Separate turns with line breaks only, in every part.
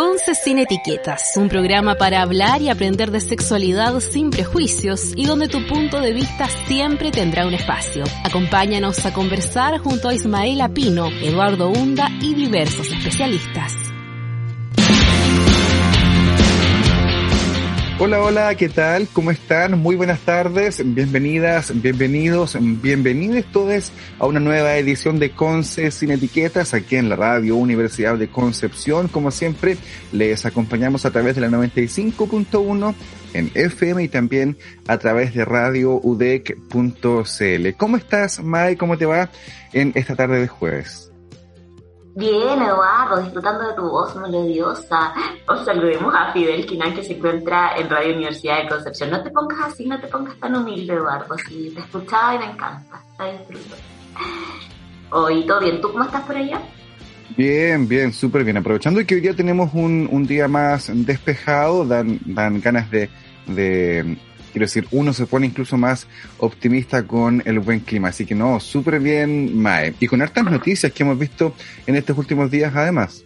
Conce sin etiquetas, un programa para hablar y aprender de sexualidad sin prejuicios y donde tu punto de vista siempre tendrá un espacio. Acompáñanos a conversar junto a Ismael Pino, Eduardo Hunda y diversos especialistas.
Hola, hola, ¿qué tal? ¿Cómo están? Muy buenas tardes, bienvenidas, bienvenidos, bienvenidos todos a una nueva edición de Conce sin etiquetas aquí en la radio Universidad de Concepción. Como siempre, les acompañamos a través de la 95.1 en FM y también a través de radio udec.cl. ¿Cómo estás, Mai? ¿Cómo te va en esta tarde de jueves?
Bien, Eduardo, disfrutando de tu voz melodiosa. Os saludemos a Fidel Quinán que se encuentra en Radio Universidad de Concepción. No te pongas así, no te pongas tan humilde, Eduardo. Sí, te escuchaba y me encanta. Está disfruto. Hoy todo bien. ¿Tú cómo estás por allá?
Bien, bien, súper bien. Aprovechando que hoy día tenemos un, un día más despejado, dan, dan ganas de, de quiero decir, uno se pone incluso más optimista con el buen clima. Así que no, súper bien, Mae. Y con hartas noticias que hemos visto en estos últimos días además.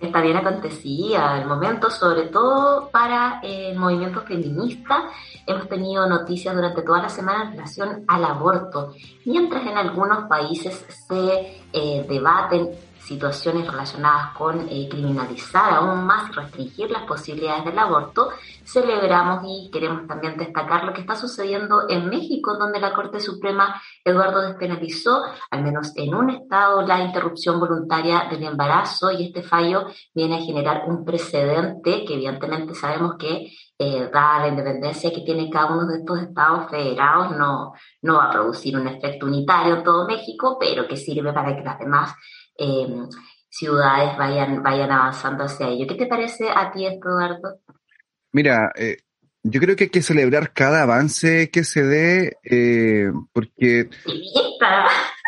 Está bien acontecía el momento, sobre todo para el movimiento feminista. Hemos tenido noticias durante toda la semana en relación al aborto, mientras en algunos países se eh, debaten situaciones relacionadas con eh, criminalizar aún más y restringir las posibilidades del aborto, celebramos y queremos también destacar lo que está sucediendo en México, donde la Corte Suprema Eduardo despenalizó, al menos en un estado, la interrupción voluntaria del embarazo y este fallo viene a generar un precedente que evidentemente sabemos que eh, dada la independencia que tiene cada uno de estos estados federados, no, no va a producir un efecto unitario en todo México, pero que sirve para que las demás Em, ciudades vayan, vayan avanzando hacia ello. ¿Qué te parece a ti esto, Eduardo?
Mira, eh, yo creo que hay que celebrar cada avance que se dé, eh, porque...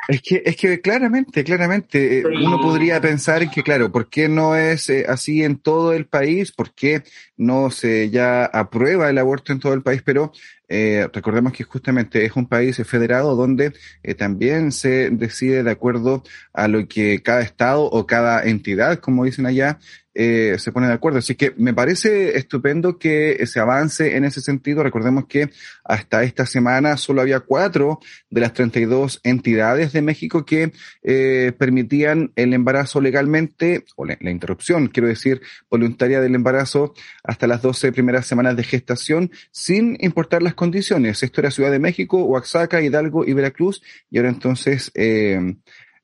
Es que, es que claramente, claramente, eh, uno podría pensar que, claro, ¿por qué no es así en todo el país? ¿Por qué no se ya aprueba el aborto en todo el país? Pero eh, recordemos que justamente es un país federado donde eh, también se decide de acuerdo a lo que cada estado o cada entidad, como dicen allá, eh, se pone de acuerdo. Así que me parece estupendo que se avance en ese sentido. Recordemos que hasta esta semana solo había cuatro de las 32 entidades de México que eh, permitían el embarazo legalmente, o la, la, interrupción, quiero decir, voluntaria del embarazo hasta las 12 primeras semanas de gestación, sin importar las condiciones. Esto era Ciudad de México, Oaxaca, Hidalgo y Veracruz, y ahora entonces eh,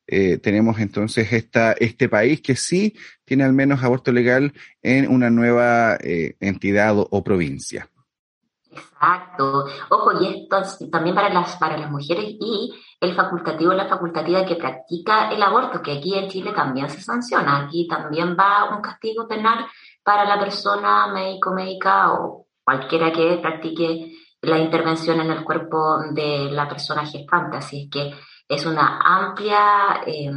eh, tenemos entonces esta, este país que sí tiene al menos aborto legal en una nueva eh, entidad o, provincia.
Exacto. Ojo, y esto también para las, para las mujeres y el facultativo, la facultativa que practica el aborto, que aquí en Chile también se sanciona. Aquí también va un castigo penal para la persona médico, médica o cualquiera que practique la intervención en el cuerpo de la persona gestante. Así es que es una amplia, eh,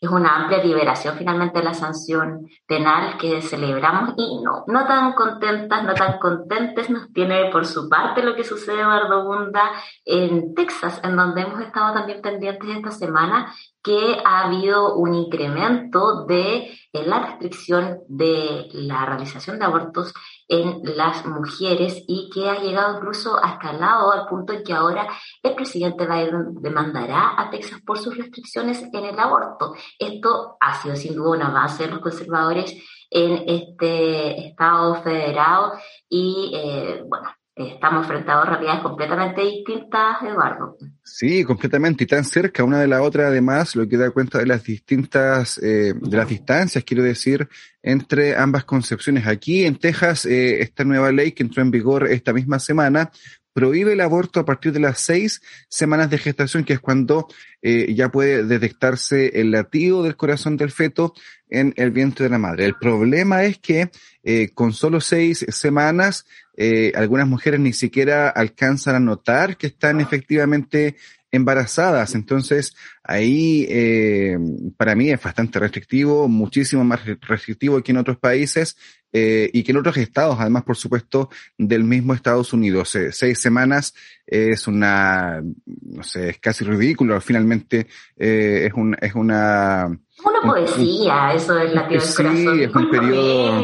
es una amplia liberación finalmente de la sanción penal que celebramos y no, no tan contentas, no tan contentes nos tiene por su parte lo que sucede Eduardo Bunda en Texas, en donde hemos estado también pendientes esta semana que ha habido un incremento de la restricción de la realización de abortos en las mujeres y que ha llegado incluso a escalado al punto en que ahora el presidente Biden demandará a Texas por sus restricciones en el aborto. Esto ha sido sin duda un avance de los conservadores en este estado federado y eh, bueno, estamos frente a realidades completamente distintas, Eduardo.
Sí, completamente, y tan cerca una de la otra, además, lo que da cuenta de las distintas, eh, de las distancias, quiero decir, entre ambas concepciones. Aquí en Texas, eh, esta nueva ley que entró en vigor esta misma semana prohíbe el aborto a partir de las seis semanas de gestación, que es cuando eh, ya puede detectarse el latido del corazón del feto en el vientre de la madre. El problema es que eh, con solo seis semanas, eh, algunas mujeres ni siquiera alcanzan a notar que están efectivamente embarazadas. Entonces, ahí eh, para mí es bastante restrictivo, muchísimo más restrictivo que en otros países eh, y que en otros estados, además, por supuesto, del mismo Estados Unidos. Eh, seis semanas es una, no sé, es casi ridículo. Finalmente, eh, es, un, es una
Una poesía, eso es la del
sí, es un periodo...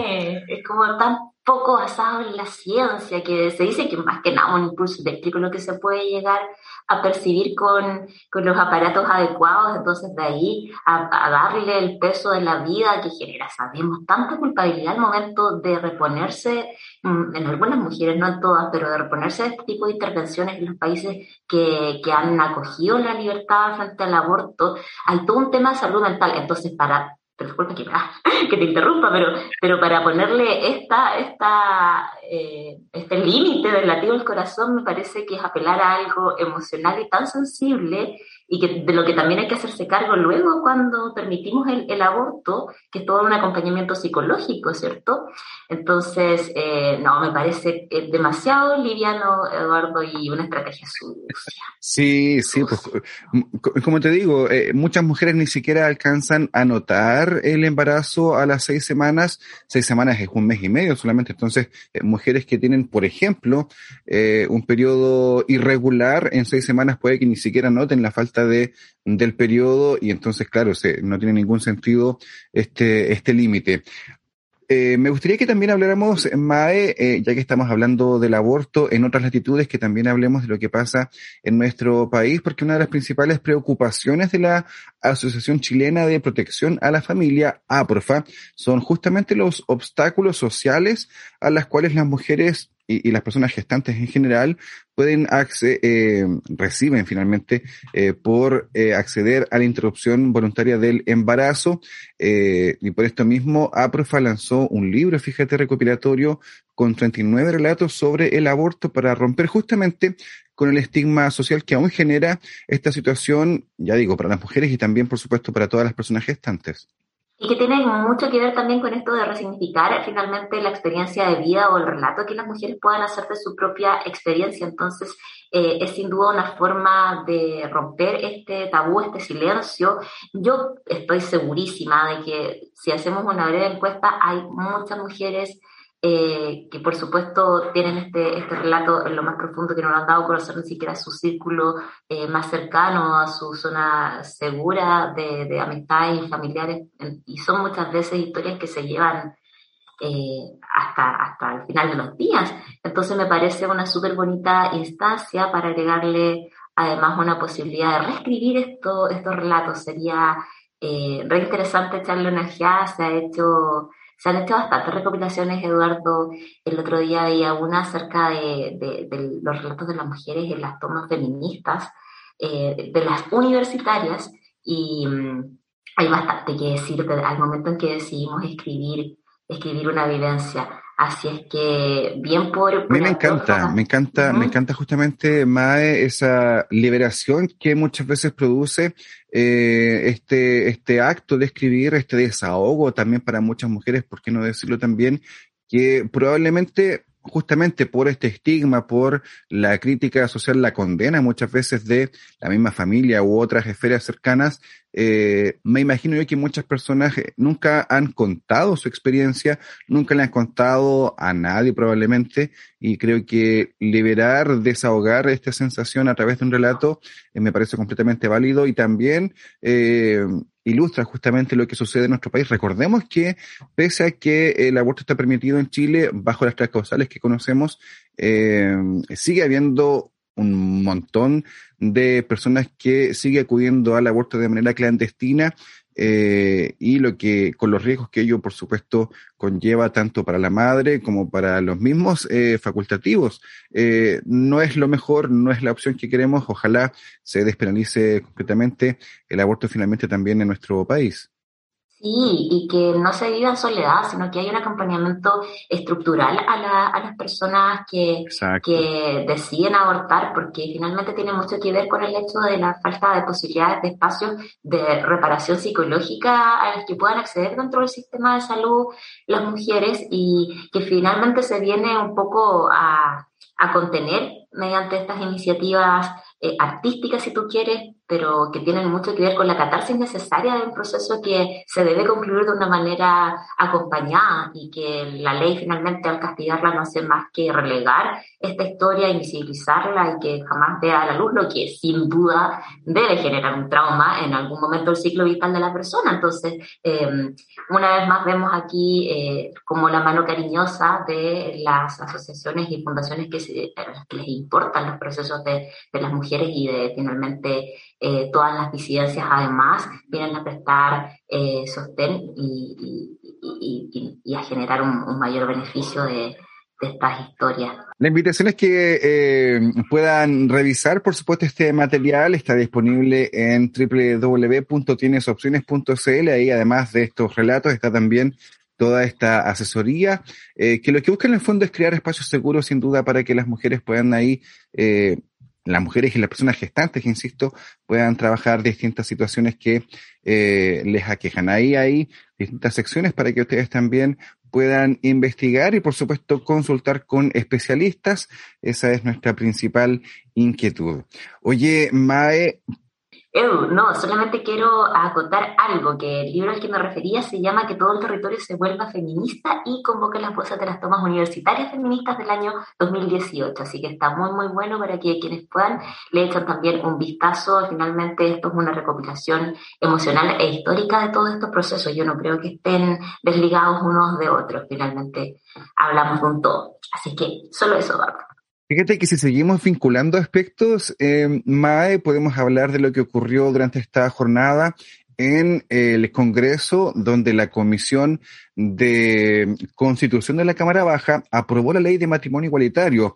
Es como tan poco basado en la ciencia, que se dice que más que nada un impulso eléctrico lo que se puede llegar a percibir con, con los aparatos adecuados, entonces de ahí a, darle el peso de la vida que genera, sabemos, tanta culpabilidad al momento de reponerse, mm, en algunas mujeres, no en todas, pero de reponerse de este tipo de intervenciones en los países que, que han acogido la libertad frente al aborto, hay todo un tema de salud mental, entonces para disculpa que, que, te interrumpa, pero, pero para ponerle esta, esta, eh, este límite del latido del corazón me parece que es apelar a algo emocional y tan sensible y que de lo que también hay que hacerse cargo luego cuando permitimos el, el aborto, que es todo un acompañamiento psicológico, ¿cierto? Entonces, eh, no, me parece eh, demasiado liviano, Eduardo, y una estrategia sucia.
Sí, sí, pues como te digo, eh, muchas mujeres ni siquiera alcanzan a notar el embarazo a las seis semanas. Seis semanas es un mes y medio solamente. Entonces, mujeres que tienen, por ejemplo, un periodo irregular en seis semanas puede que ni siquiera noten la falta de, del periodo y entonces, claro, se, no tiene ningún sentido este, este límite. Eh, me gustaría que también habláramos, Mae, eh, ya que estamos hablando del aborto en otras latitudes, que también hablemos de lo que pasa en nuestro país, porque una de las principales preocupaciones de la Asociación Chilena de Protección a la Familia, APROFA, son justamente los obstáculos sociales a las cuales las mujeres y, las personas gestantes en general pueden eh, reciben finalmente eh, por eh, acceder a la interrupción voluntaria del embarazo. Eh, y por esto mismo, APROFA lanzó un libro, fíjate, recopilatorio con 39 relatos sobre el aborto para romper justamente con el estigma social que aún genera esta situación, ya digo, para las mujeres y también, por supuesto, para todas las personas gestantes.
Y que tiene mucho que ver también con esto de resignificar finalmente la experiencia de vida o el relato que las mujeres puedan hacer de su propia experiencia. Entonces, eh, es sin duda una forma de romper este tabú, este silencio. Yo estoy segurísima de que si hacemos una breve encuesta, hay muchas mujeres eh, que por supuesto tienen este, este relato en lo más profundo que no lo han dado a conocer ni siquiera a su círculo eh, más cercano, a su zona segura de, de amistades y familiares, y son muchas veces historias que se llevan eh, hasta, hasta el final de los días. Entonces me parece una súper bonita instancia para agregarle además una posibilidad de reescribir esto, estos relatos. Sería eh, re interesante echarle una ojeada, se ha hecho se han hecho bastantes recopilaciones, Eduardo. El otro día había una acerca de, los relatos de las mujeres en las tomas feministas, eh, de las universitarias, y mm, hay bastante que decir al momento en que decidimos escribir, escribir una vivencia. Así es que bien por...
a mí me encanta, me encanta, me encanta justamente, Mae, esa liberación que muchas veces produce eh, este, este acto de escribir, este desahogo también para muchas mujeres, ¿por qué no decirlo también? Que probablemente justamente por este estigma, por la crítica social, la condena muchas veces de la misma familia u otras esferas cercanas, eh, me imagino yo que muchas personas eh, nunca han contado su experiencia, nunca le han contado a nadie probablemente, y creo que liberar, desahogar esta sensación a través de un relato eh, me parece completamente válido y también ilustra justamente lo que sucede en nuestro país. Recordemos que pese a que el aborto está permitido en Chile bajo las tres causales que conocemos, sigue habiendo un montón de personas que sigue acudiendo al aborto de manera clandestina eh, y lo que con los riesgos que ello por supuesto conlleva tanto para la madre como para los mismos eh, facultativos. Eh, no es lo mejor no es la opción que queremos. Ojalá se despenalice completamente el aborto finalmente también en nuestro país
Sí, y que no se viva en soledad, sino que hay un acompañamiento estructural a, la, a las personas que, que deciden abortar, porque finalmente tiene mucho que ver con el hecho de la falta de posibilidades de espacios de reparación psicológica a las que puedan acceder dentro del sistema de salud las mujeres y que finalmente se viene un poco a, a contener mediante estas iniciativas eh, artísticas, si tú quieres, pero que tienen mucho que ver con la catarsis necesaria de un proceso que se debe concluir de una manera acompañada y que la ley finalmente al castigarla no hace más que relegar esta historia, invisibilizarla y que jamás vea a la luz, lo que sin duda debe generar un trauma en algún momento del ciclo vital de la persona. Entonces, eh, una vez más vemos aquí eh, como la mano cariñosa de las asociaciones y fundaciones que, que les importan los procesos de, de las mujeres y de finalmente eh, todas las disidencias además vienen a prestar eh, sostén y, a generar un, mayor beneficio de, estas historias.
La invitación es que eh, puedan revisar, por supuesto, este material. Está disponible en www.tienesopciones.cl. Ahí, además de estos relatos, está también toda esta asesoría, que lo que busca en el fondo es crear espacios seguros, sin duda, para que las mujeres puedan ahí las mujeres y las personas gestantes, insisto, puedan trabajar distintas situaciones que eh, les aquejan. Ahí hay distintas secciones para que ustedes también puedan investigar y, por supuesto, consultar con especialistas. Esa es nuestra principal inquietud. Oye, Mae,
no, solamente quiero acotar algo, que el libro al que me refería se llama Que todo el territorio se vuelva feminista y convoca las voces de las tomas universitarias feministas del año 2018. Así que está muy, muy bueno para que quienes puedan le echen también un vistazo. Finalmente, esto es una recopilación emocional e histórica de todos estos procesos. Yo no creo que estén desligados unos de otros. Finalmente, hablamos de un todo. Así que solo eso, Bárbara.
Fíjate que si seguimos vinculando aspectos, eh, MAE, podemos hablar de lo que ocurrió durante esta jornada en el Congreso, donde la Comisión de Constitución de la Cámara Baja aprobó la ley de matrimonio igualitario.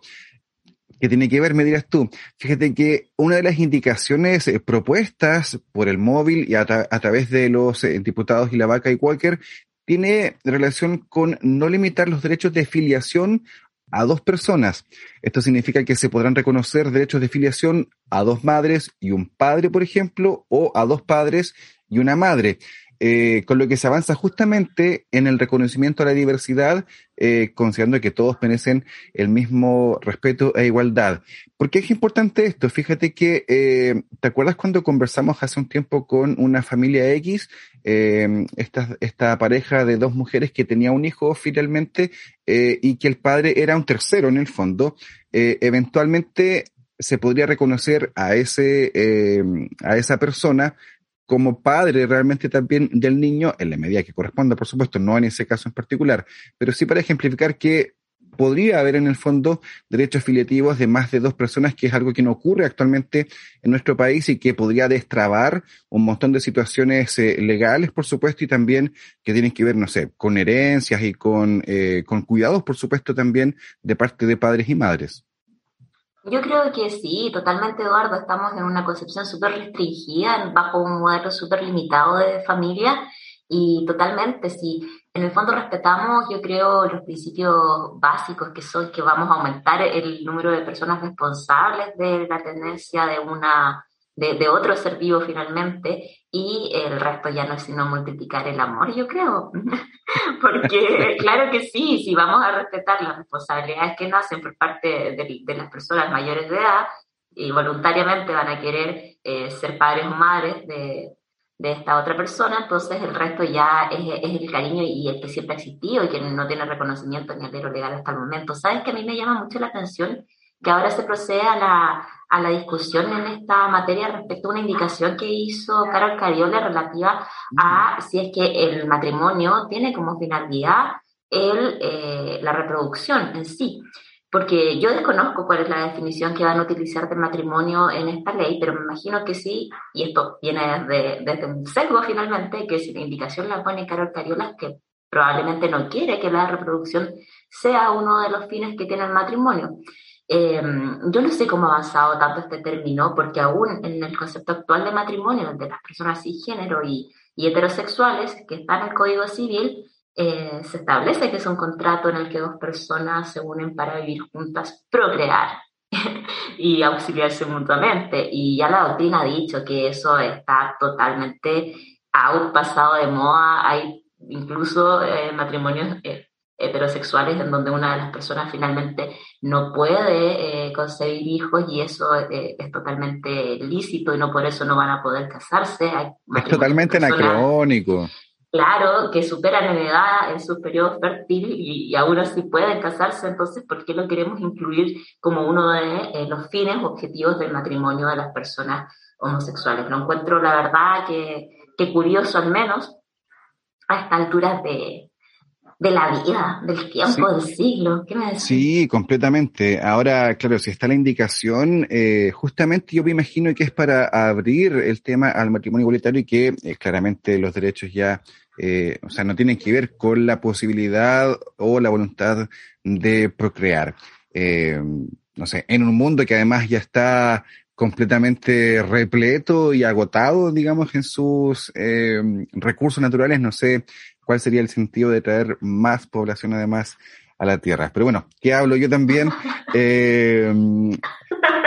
que tiene que ver, me dirás tú? Fíjate que una de las indicaciones eh, propuestas por el móvil y a, través de los eh, diputados y la vaca y Walker tiene relación con no limitar los derechos de filiación a dos personas. Esto significa que se podrán reconocer derechos de filiación a dos madres y un padre, por ejemplo, o a dos padres y una madre. Eh, con lo que se avanza justamente en el reconocimiento a la diversidad, eh, considerando que todos merecen el mismo respeto e igualdad. ¿Por qué es importante esto? Fíjate que, eh, ¿te acuerdas cuando conversamos hace un tiempo con una familia X, esta, esta pareja de dos mujeres que tenía un hijo finalmente y que el padre era un tercero en el fondo? eventualmente se podría reconocer a ese, a esa persona como padre realmente también del niño, en la medida que corresponda, por supuesto, no en ese caso en particular, pero sí para ejemplificar que podría haber en el fondo derechos filiativos de más de dos personas, que es algo que no ocurre actualmente en nuestro país y que podría destrabar un montón de situaciones eh, legales, por supuesto, y también que tienen que ver, no sé, con herencias y con, eh, con cuidados, por supuesto, también de parte de padres y madres.
Yo creo que sí, totalmente, Eduardo. Estamos en una concepción súper restringida, bajo un modelo súper limitado de familia. Y totalmente, si en el fondo respetamos, yo creo, los principios básicos que son que vamos a aumentar el número de personas responsables de la tendencia de una de, otro ser vivo finalmente y el resto ya no es sino multiplicar el amor, yo creo. Porque claro que sí, si vamos a respetar las responsabilidades que nacen por parte de, las personas mayores de edad y voluntariamente van a querer eh, ser padres o madres de, esta otra persona, entonces el resto ya es, el cariño y el que siempre ha existido y que no tiene reconocimiento ni alero legal hasta el momento. ¿Sabes que a mí me llama mucho la atención que ahora se procede a la, a la discusión en esta materia respecto a una indicación que hizo Carol Cariola relativa a si es que el matrimonio tiene como finalidad el, eh, la reproducción en sí. Porque yo desconozco cuál es la definición que van a utilizar del matrimonio en esta ley, pero me imagino que sí, y esto viene desde, desde un sesgo finalmente, que si la indicación la pone Carol Cariola, que probablemente no quiere que la reproducción sea uno de los fines que tiene el matrimonio. Eh, yo no sé cómo ha avanzado tanto este término, porque aún en el concepto actual de matrimonio de las personas cisgénero y, y heterosexuales que está en el Código Civil, eh, se establece que es un contrato en el que dos personas se unen para vivir juntas, procrear y auxiliarse mutuamente. Y ya la doctrina ha dicho que eso está totalmente aún pasado de moda. Hay incluso eh, matrimonios heterosexuales en donde una de las personas finalmente no puede eh, concebir hijos y eso eh, es totalmente lícito y no por eso no van a poder casarse.
es totalmente anacrónico.
Claro, que superan en edad en su periodo fértil y, aún así pueden casarse, entonces, ¿por qué lo queremos incluir como uno de eh, los fines objetivos del matrimonio de las personas homosexuales? No encuentro la verdad que, que curioso al menos a esta altura de, de la vida, del tiempo, del siglo. ¿Qué me
Sí, completamente. Ahora, claro, si está la indicación, eh, justamente yo me imagino que es para abrir el tema al matrimonio igualitario y que eh, claramente los derechos ya, eh, o sea, no tienen que ver con la posibilidad o la voluntad de procrear. no sé, en un mundo que además ya está completamente repleto y agotado, digamos, en sus recursos naturales, no sé cuál sería el sentido de traer más población además a la Tierra. Pero bueno, ¿qué hablo yo también? Eh,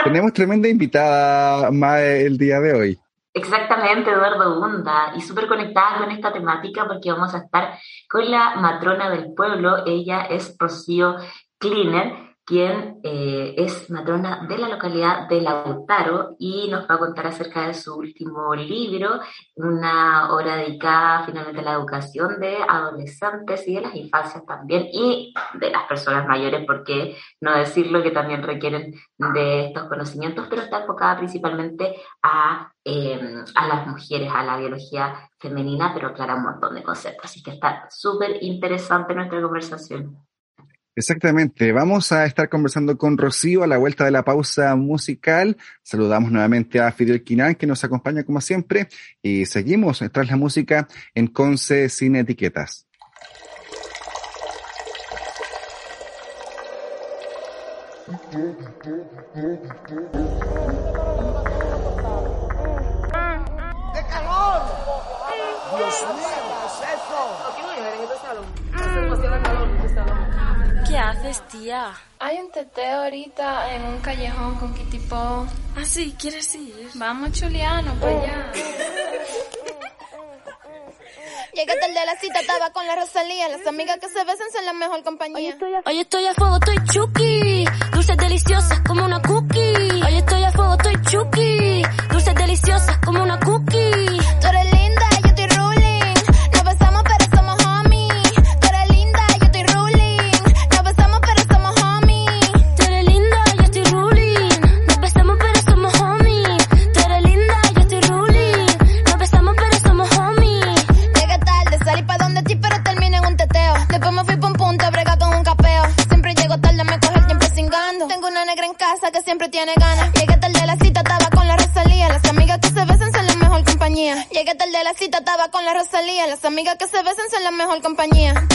tenemos tremenda invitada más el día de hoy.
Exactamente, Eduardo Bunda, y súper conectada con esta temática porque vamos a estar con la matrona del pueblo. Ella es Rocío Cleaner quien eh, es matrona de la localidad de Lautaro y nos va a contar acerca de su último libro, una obra dedicada finalmente a la educación de adolescentes y de las infancias también y de las personas mayores, porque no decirlo que también requieren de estos conocimientos, pero está enfocada principalmente a, em, a las mujeres, a la biología femenina, pero aclara un montón de conceptos. Así que está súper interesante nuestra conversación.
Exactamente. Vamos a estar conversando con Rocío a la vuelta de la pausa musical. Saludamos nuevamente a Fidel Quinán, que nos acompaña como siempre, y seguimos tras la música en Conce Sin Etiquetas.
Dios mío,
¿Qué haces, tía?
Hay un teteo ahorita en un callejón con Kitipo.
Ah, sí, ¿quieres ir?
Vamos, Chuliano, para allá.
Llegué tarde de la cita, estaba con la Rosalía. Las amigas que se besan son la mejor compañía.
Hoy estoy a, fuego, estoy chuki. Dulces deliciosas como una cookie. Hoy estoy a fuego, estoy chuki. Dulces deliciosas como una cookie.
Tú eres con la Rosalía. Las amigas que se besan son la mejor compañía.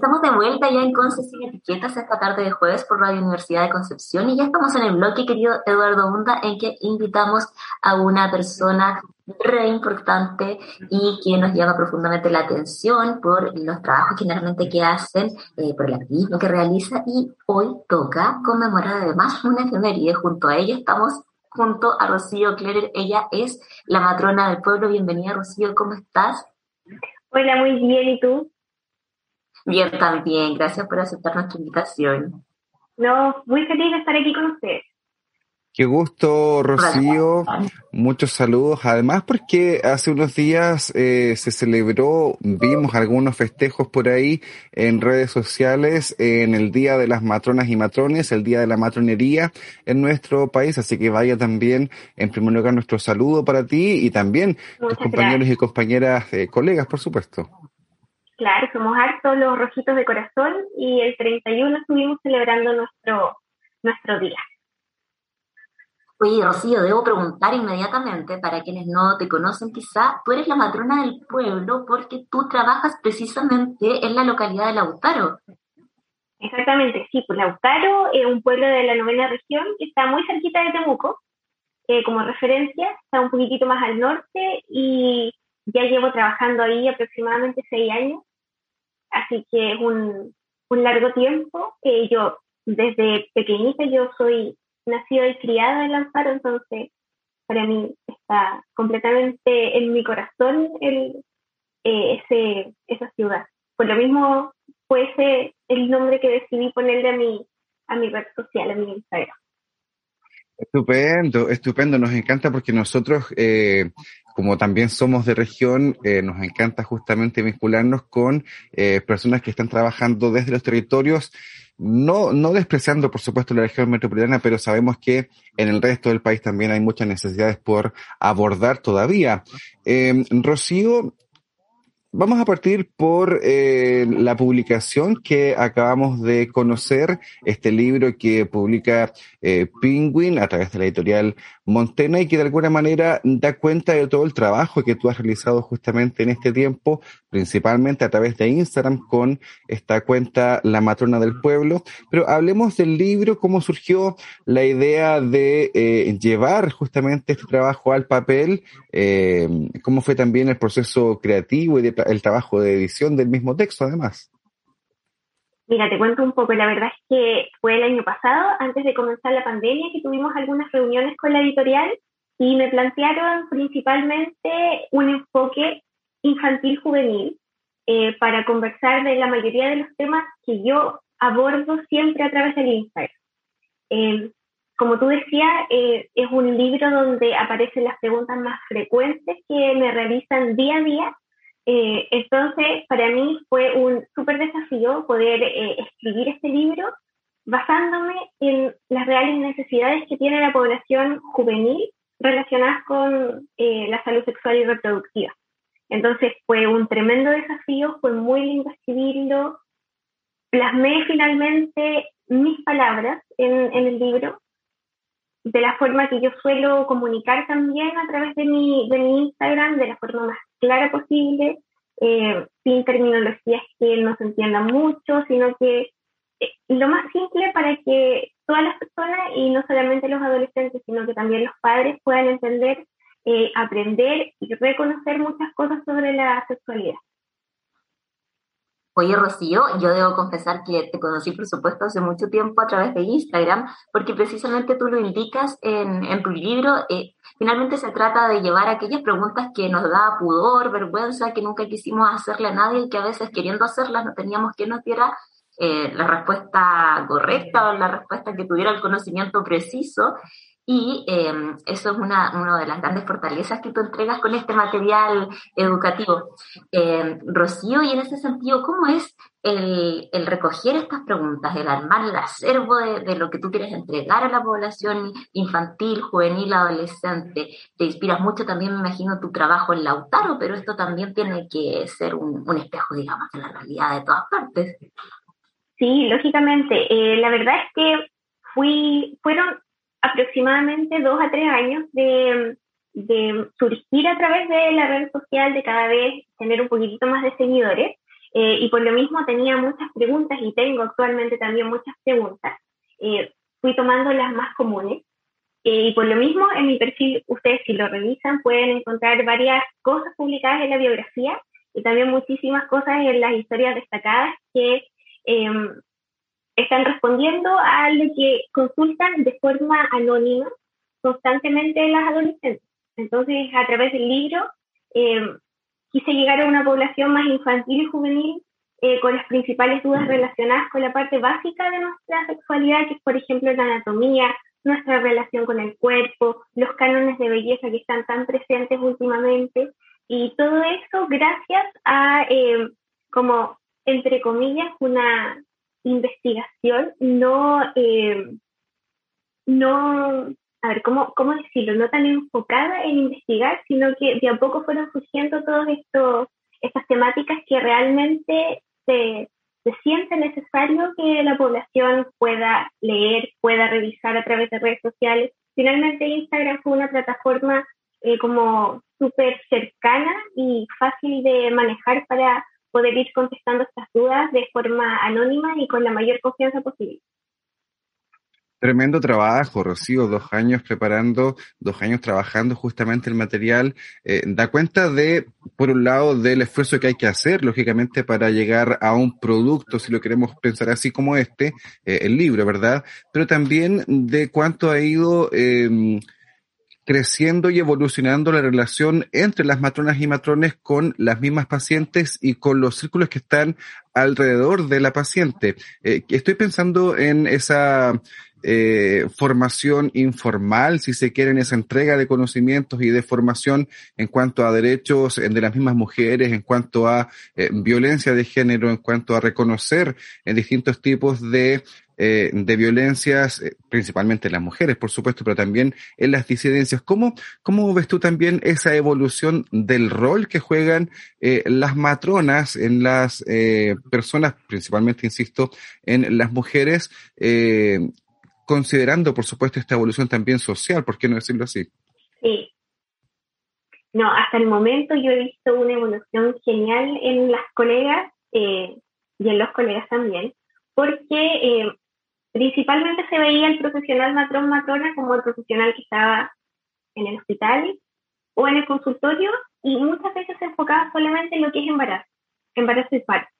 Estamos de vuelta ya en Conce Sin Etiquetas esta tarde de jueves por Radio Universidad de Concepción y ya estamos en el bloque, querido Eduardo Bunda, en que invitamos a una persona re importante y que nos llama profundamente la atención por los trabajos generalmente que hacen, eh, por el activismo que realiza y hoy toca conmemorar además una efeméride. Junto a ella estamos junto a Rocío Clerer. Ella es la matrona del pueblo. Bienvenida, Rocío, ¿cómo estás?
Hola, muy bien, ¿y tú?
Bien, también. Gracias por aceptar nuestra invitación.
No, muy feliz de estar aquí con ustedes.
Qué gusto, Rocío. Muchos saludos. Además, porque hace unos días eh, se celebró, vimos algunos festejos por ahí en redes sociales en el Día de las Matronas y Matrones, el Día de la Matronería en nuestro país. Así que vaya también, en primer lugar, nuestro saludo para ti y también tus compañeros y compañeras, eh, colegas, por supuesto.
Claro, somos hartos los rojitos de corazón y el 31 estuvimos celebrando nuestro, nuestro día.
Oye, Rocío, debo preguntar inmediatamente, para quienes no te conocen quizá, tú eres la matrona del pueblo porque tú trabajas precisamente en la localidad de Lautaro.
Exactamente, sí, pues Lautaro es un pueblo de la novena región que está muy cerquita de Temuco, eh, como referencia, está un poquitito más al norte y ya llevo trabajando ahí aproximadamente seis años, así que es un, un largo tiempo. Eh, yo desde pequeñita yo soy nacido y criado en Lamparo, entonces para mí está completamente en mi corazón el, eh, ese, esa ciudad. Por lo mismo fue ese el nombre que decidí ponerle a mi, a mi red social, a mi Instagram.
Estupendo, estupendo, nos encanta porque nosotros, eh, como también somos de región, eh, nos encanta justamente vincularnos con eh, personas que están trabajando desde los territorios no, no despreciando, por supuesto, la región metropolitana, pero sabemos que en el resto del país también hay muchas necesidades por abordar todavía. Eh, Rocío, Vamos a partir por eh, la publicación que acabamos de conocer, este libro que publica eh, Penguin a través de la editorial Montena y que de alguna manera da cuenta de todo el trabajo que tú has realizado justamente en este tiempo, principalmente a través de Instagram con esta cuenta La Matrona del Pueblo. Pero hablemos del libro, cómo surgió la idea de eh, llevar justamente este trabajo al papel, cómo fue también el proceso creativo y de el trabajo de edición del mismo texto, además.
Mira, te cuento un poco. La verdad es que fue el año pasado, antes de comenzar la pandemia, que tuvimos algunas reuniones con la editorial y me plantearon principalmente un enfoque infantil-juvenil eh, para conversar de la mayoría de los temas que yo abordo siempre a través del Instagram. Eh, como tú decías, eh, es un libro donde aparecen las preguntas más frecuentes que me realizan día a día eh, entonces, para mí fue un súper desafío poder eh, escribir este libro basándome en las reales necesidades que tiene la población juvenil relacionadas con eh, la salud sexual y reproductiva. Entonces fue un tremendo desafío, fue muy lindo escribirlo. Plasmé finalmente mis palabras en, en el libro de la forma que yo suelo comunicar también a través de mi, de mi Instagram, de la forma más clara posible, eh, sin terminologías que no se entiendan mucho, sino que eh, lo más simple para que todas las personas, y no solamente los adolescentes, sino que también los padres puedan entender, eh, aprender y reconocer muchas cosas sobre la sexualidad.
Oye, Rocío, yo debo confesar que te conocí, por supuesto, hace mucho tiempo a través de Instagram, porque precisamente tú lo indicas en, en tu libro. Eh, finalmente se trata de llevar aquellas preguntas que nos da pudor, vergüenza, que nunca quisimos hacerle a nadie y que a veces queriendo hacerlas no teníamos que nos diera eh, la respuesta correcta o la respuesta que tuviera el conocimiento preciso. Y eh, eso es una, una, de las grandes fortalezas que tú entregas con este material educativo. Eh, Rocío, y en ese sentido, ¿cómo es el, el recoger estas preguntas, el armar el acervo de, de, lo que tú quieres entregar a la población infantil, juvenil, adolescente? Te inspiras mucho también, me imagino, tu trabajo en Lautaro, pero esto también tiene que ser un, un espejo, digamos, de la realidad de todas partes.
Sí, lógicamente. Eh, la verdad es que fui, fueron aproximadamente dos a tres años de, de, surgir a través de la red social, de cada vez tener un poquitito más de seguidores. Eh, y por lo mismo tenía muchas preguntas y tengo actualmente también muchas preguntas. Eh, fui tomando las más comunes. Eh, y por lo mismo en mi perfil, ustedes si lo revisan pueden encontrar varias cosas publicadas en la biografía y también muchísimas cosas en las historias destacadas que están respondiendo a lo que consultan de forma anónima constantemente en las adolescentes. Entonces, a través del libro, eh, quise llegar a una población más infantil y juvenil eh, con las principales dudas relacionadas con la parte básica de nuestra sexualidad, que es, por ejemplo, la anatomía, nuestra relación con el cuerpo, los cánones de belleza que están tan presentes últimamente, y todo eso gracias a, eh, como, entre comillas, una investigación no, eh, no, a ver, ¿cómo, ¿cómo decirlo? No tan enfocada en investigar, sino que de a poco fueron surgiendo todas estas temáticas que realmente se, siente necesario que la población pueda leer, pueda revisar a través de redes sociales. Finalmente Instagram fue una plataforma eh, como súper cercana y fácil de manejar para poder ir contestando estas dudas de forma anónima y con la mayor confianza posible.
Tremendo trabajo, Rocío, dos años preparando, dos años trabajando justamente el material. Eh, da cuenta de, por un lado, del esfuerzo que hay que hacer, lógicamente, para llegar a un producto, si lo queremos pensar así como este, eh, el libro, ¿verdad? Pero también de cuánto ha ido eh, creciendo y evolucionando la relación entre las matronas y matrones con las mismas pacientes y con los círculos que están alrededor de la paciente. Eh, estoy pensando en esa eh, formación informal, si se quiere, en esa entrega de conocimientos y de formación en cuanto a derechos de las mismas mujeres, en cuanto a eh, violencia de género, en cuanto a reconocer en distintos tipos de eh, de violencias, eh, principalmente en las mujeres, por supuesto, pero también en las disidencias. ¿Cómo, cómo ves tú también esa evolución del rol que juegan eh, las matronas en las personas, principalmente, insisto, en las mujeres, considerando, por supuesto, esta evolución también social, ¿por qué no decirlo así?
Sí. No, hasta el momento yo he visto una evolución genial en las colegas y en los colegas también, porque Principalmente se veía el profesional matrón matrona como el profesional que estaba en el hospital o en el consultorio y muchas veces se enfocaba solamente en lo que es embarazo, embarazo y parto.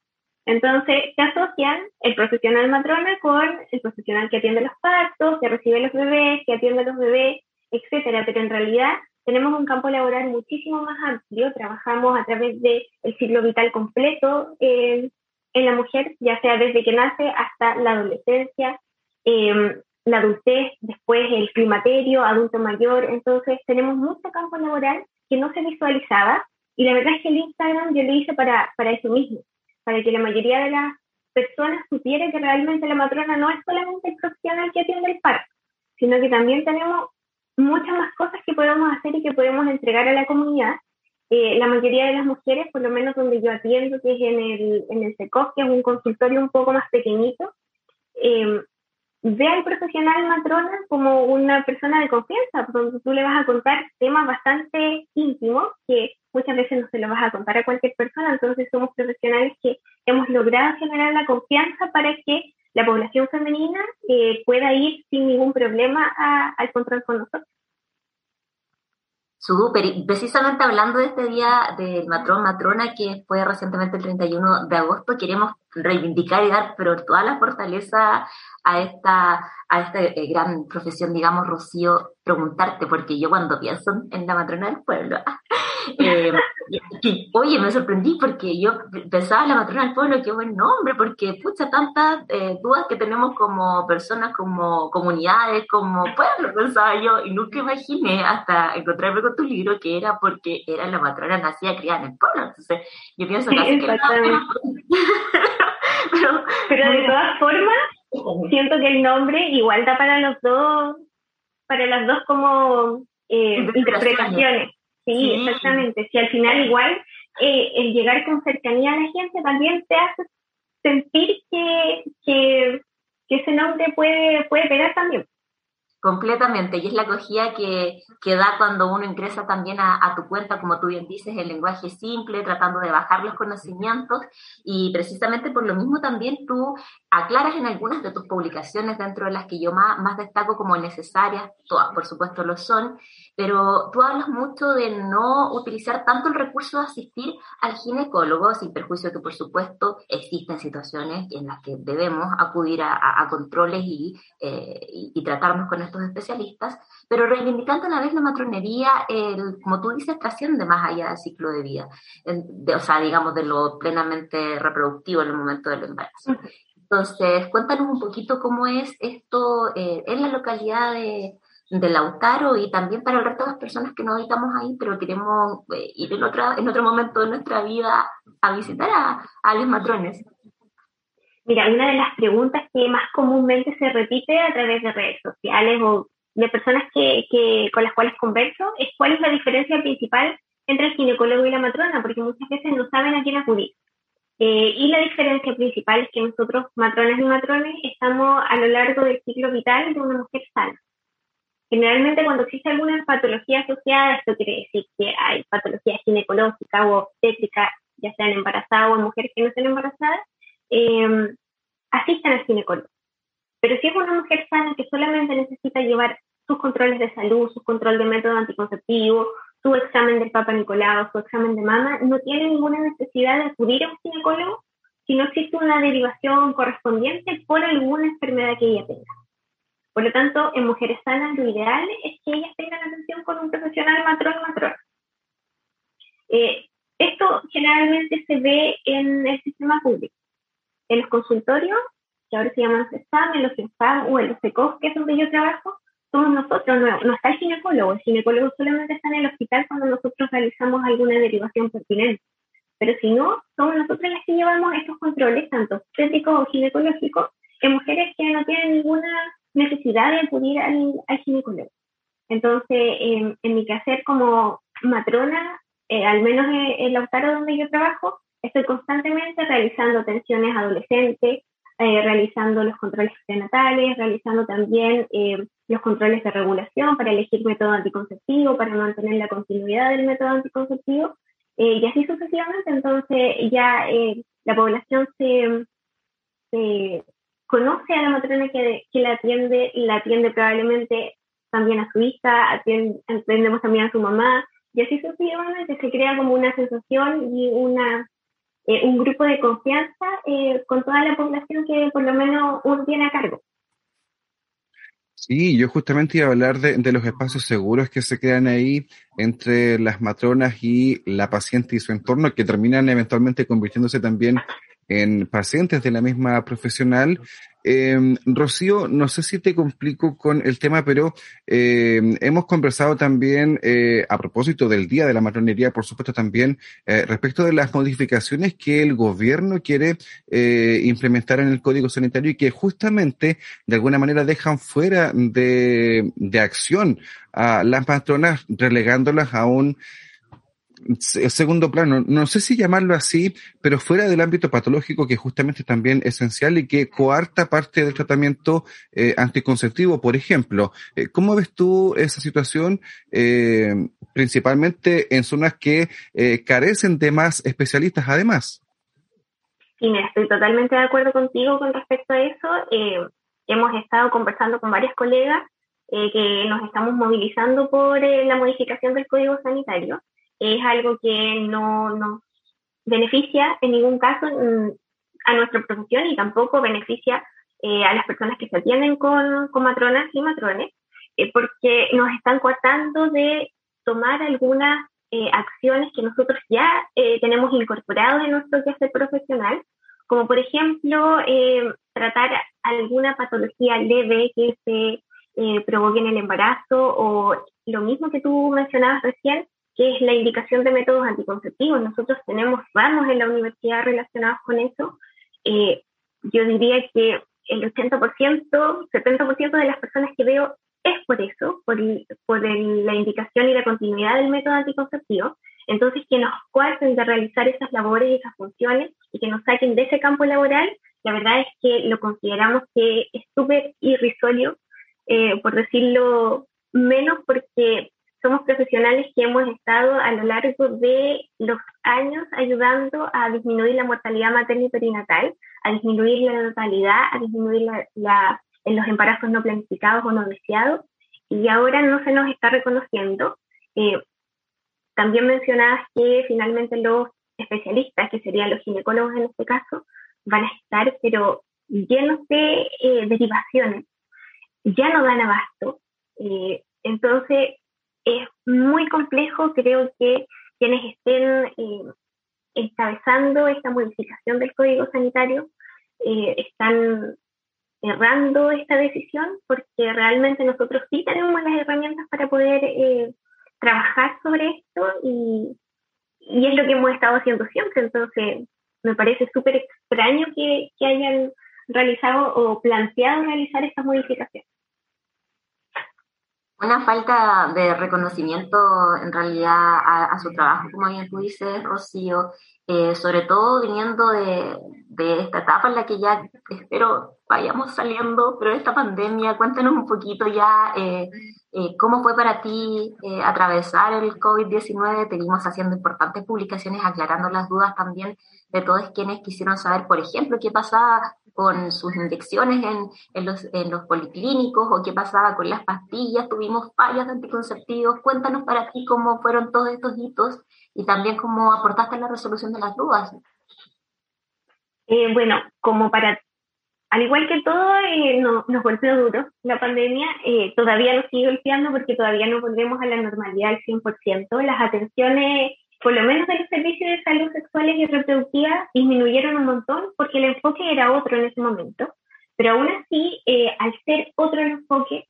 Entonces se asocian el profesional matrona con el profesional que atiende los partos, que recibe los bebés, que atiende a los bebés, etcétera. Pero en realidad tenemos un campo laboral muchísimo más amplio. Trabajamos a través del ciclo vital completo eh, en la mujer, ya sea desde que nace hasta la adolescencia, eh, la adultez, después el climaterio, adulto mayor. Entonces, tenemos mucho campo laboral que no se visualizaba y la verdad es que el Instagram yo lo hice para, para eso mismo, para que la mayoría de las personas supiera que realmente la matrona no es solamente el profesional que atiende el parto, sino que también tenemos muchas más cosas que podemos hacer y que podemos entregar a la comunidad. Eh, la mayoría de las mujeres, por lo menos donde yo atiendo, que es en el, en el SECOF, que es un consultorio un poco más pequeñito, eh, ve al profesional matrona como una persona de confianza, donde tú le vas a contar temas bastante íntimos que muchas veces no se los vas a contar a cualquier persona, entonces somos profesionales que hemos logrado generar la confianza para que la población femenina eh, pueda ir sin ningún problema al control con nosotros.
Súper, precisamente hablando de este día del matrón matrona que fue recientemente el 31 de agosto, queremos reivindicar y dar pero toda la fortaleza a esta, a esta eh, gran profesión, digamos, Rocío, preguntarte, porque yo cuando pienso en la matrona del pueblo, eh, oye, me sorprendí porque yo pensaba en la matrona del pueblo, qué buen nombre, porque pucha, tantas eh, dudas que tenemos como personas, como comunidades, como pueblo, pensaba yo, y nunca imaginé hasta encontrarme con tu libro que era porque era la matrona nacida criada en el pueblo. Entonces, yo pienso que...
pero, pero de todas formas, siento que el nombre igual da para los dos, para las dos como eh, interpretaciones. Sí, exactamente. Si al final igual eh, el llegar con cercanía a la gente también te hace sentir que, que, que ese nombre puede, puede pegar también.
Completamente, y es la acogida que, que da cuando uno ingresa también a, tu cuenta, como tú bien dices, el lenguaje simple, tratando de bajar los conocimientos, y precisamente por lo mismo también tú aclaras en algunas de tus publicaciones, dentro de las que yo más, destaco como necesarias, todas por supuesto lo son, pero tú hablas mucho de no utilizar tanto el recurso de asistir al ginecólogo, sin perjuicio que por supuesto existen situaciones en las que debemos acudir a, controles y, eh, y, tratarnos con estos especialistas, pero reivindicando a la vez la matronería, el, como tú dices, trasciende más allá del ciclo de vida, o sea, digamos, de lo plenamente reproductivo en el momento del embarazo. Entonces, cuéntanos un poquito cómo es esto eh, en la localidad de, de, Lautaro y también para el resto de las personas que no habitamos ahí, pero queremos eh, ir en, otra, en otro momento de nuestra vida a visitar a, a los matrones.
Mira, una de las preguntas que más comúnmente se repite a través de redes sociales o de personas que, que, con las cuales converso es cuál es la diferencia principal entre el ginecólogo y la matrona, porque muchas veces no saben a quién acudir. Eh, y la diferencia principal es que nosotros, matronas y matrones, estamos a lo largo del ciclo vital de una mujer sana. Generalmente cuando existe alguna patología asociada, esto quiere decir que hay patología ginecológica o obstétrica, ya sean embarazadas o mujeres que no estén embarazadas, eh, asistan al ginecólogo. Pero si es una mujer sana que solamente necesita llevar sus controles de salud, su control de método anticonceptivo, su examen del Papa Nicolau, su examen de mama, no tiene ninguna necesidad de acudir a un ginecólogo si no existe una derivación correspondiente por alguna enfermedad que ella tenga. Por lo tanto, en mujeres sanas lo ideal es que ellas tengan atención con un profesional matrón matrón. Eh, esto generalmente se ve en el sistema público. En los consultorios, que ahora se llaman CESAM, en los CESAM o en los ECOS, que es donde yo trabajo, somos nosotros, no, está el ginecólogo. El ginecólogo solamente está en el hospital cuando nosotros realizamos alguna derivación pertinente. Pero si no, somos nosotros las que llevamos estos controles, tanto estéticos o ginecológicos, en mujeres que no tienen ninguna necesidad de acudir al, ginecólogo. Entonces, en, mi quehacer como matrona, eh, al menos en el Lautaro donde yo trabajo, estoy constantemente realizando atenciones adolescentes, eh, realizando los controles prenatales, realizando también eh, los controles de regulación para elegir método anticonceptivo, para mantener la continuidad del método anticonceptivo, eh, y así sucesivamente. Entonces ya la población se, conoce a la matrona que, la atiende la atiende probablemente también a su hija, atendemos también a su mamá, y así sucesivamente se crea como una sensación y una eh, un grupo de confianza eh, con toda la población que por lo menos uno tiene a cargo.
Sí, yo justamente iba a hablar de, de, los espacios seguros que se crean ahí entre las matronas y la paciente y su entorno, que terminan eventualmente convirtiéndose también en pacientes de la misma profesional. Eh, Rocío, no sé si te complico con el tema, pero eh, hemos conversado también eh, a propósito del Día de la Matronería, por supuesto también eh, respecto de las modificaciones que el gobierno quiere eh, implementar en el Código Sanitario y que justamente de alguna manera dejan fuera de, de acción a las matronas, relegándolas a un segundo plano, no sé si llamarlo así, pero fuera del ámbito patológico que justamente también esencial y que coarta parte del tratamiento eh, anticonceptivo, por ejemplo. Eh, ¿Cómo ves tú esa situación, eh, principalmente en zonas que eh, carecen de más especialistas además?
Sí, estoy totalmente de acuerdo contigo con respecto a eso. hemos estado conversando con varias colegas que nos estamos movilizando por la modificación del Código Sanitario es algo que no nos beneficia en ningún caso mm, a nuestra profesión y tampoco beneficia eh, a las personas que se atienden con, con matronas y matrones, eh, porque nos están cortando de tomar algunas eh, acciones que nosotros ya tenemos incorporados en nuestro quehacer profesional, como por ejemplo tratar alguna patología leve que se provoque en el embarazo o lo mismo que tú mencionabas recién, que es la indicación de métodos anticonceptivos. Nosotros tenemos ramos en la universidad relacionados con eso. Eh, yo diría que el 80%, 70% de las personas que veo es por eso, por, por la indicación y la continuidad del método anticonceptivo. Entonces, que nos cuarten de realizar esas labores y esas funciones y que nos saquen de ese campo laboral, la verdad es que lo consideramos que es súper irrisorio, eh, por decirlo menos, porque somos profesionales que hemos estado a lo largo de los años ayudando a disminuir la mortalidad materna y perinatal, a disminuir la natalidad, a disminuir la, en los embarazos no planificados o no deseados, y ahora no se nos está reconociendo. Eh, también mencionabas que finalmente los especialistas, que serían los ginecólogos en este caso, van a estar, pero llenos de eh, derivaciones. ya no dan abasto. Eh, entonces, es muy complejo, creo que quienes estén eh, encabezando esta modificación del Código Sanitario eh, están errando esta decisión porque realmente nosotros sí tenemos las herramientas para poder eh, trabajar sobre esto y, es lo que hemos estado haciendo siempre. Entonces, me parece súper extraño que, que hayan realizado o planteado realizar esta modificación
una falta de reconocimiento en realidad a, su trabajo, como bien tú dices, Rocío, eh, sobre todo viniendo de, de, esta etapa en la que ya espero vayamos saliendo, pero esta pandemia, cuéntanos un poquito ya eh, eh, cómo fue para ti atravesar el COVID-19, te vimos haciendo importantes publicaciones aclarando las dudas también de todos quienes quisieron saber, por ejemplo, qué pasaba con sus inyecciones en, los, policlínicos o qué pasaba con las pastillas, tuvimos fallas de anticonceptivos. Cuéntanos para ti cómo fueron todos estos hitos y también cómo aportaste en la resolución de las dudas.
Eh, bueno, como para, al igual que todo, eh, no, nos golpeó duro la pandemia, eh, todavía nos sigue golpeando porque todavía no volvemos a la normalidad al 100%. Las atenciones por lo menos los servicios de salud sexuales y reproductivas disminuyeron un montón porque el enfoque era otro en ese momento. Pero aún así, eh, al ser otro el enfoque,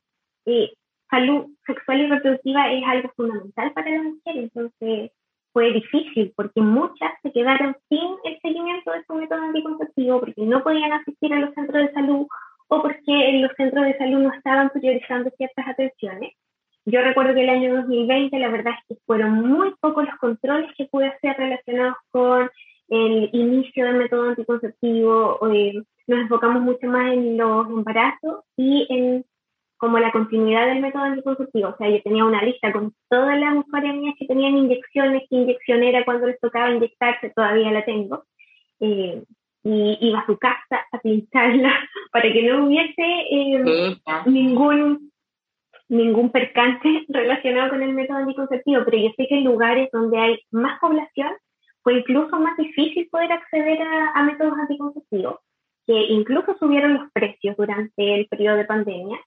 salud sexual y reproductiva es algo fundamental para la mujer. Entonces fue difícil porque muchas se quedaron sin el seguimiento de su método anticonceptivo porque no podían asistir a los centros de salud o porque en los centros de salud no estaban priorizando ciertas atenciones. Yo recuerdo que el año 2020 la verdad es que fueron muy pocos los controles que pude hacer relacionados con el inicio del método anticonceptivo. Eh, nos enfocamos mucho más en los embarazos y en como la continuidad del método anticonceptivo. O sea, yo tenía una lista con todas las mujeres mías que tenían inyecciones, qué inyección era, cuando les tocaba inyectarse, todavía la tengo. Eh, y iba a su casa a pincharla para que no hubiese eh, ningún ningún percance relacionado con el método anticonceptivo, pero yo sé que en lugares donde hay más población fue incluso más difícil poder acceder a, métodos anticonceptivos, que incluso subieron los precios durante el periodo de pandemia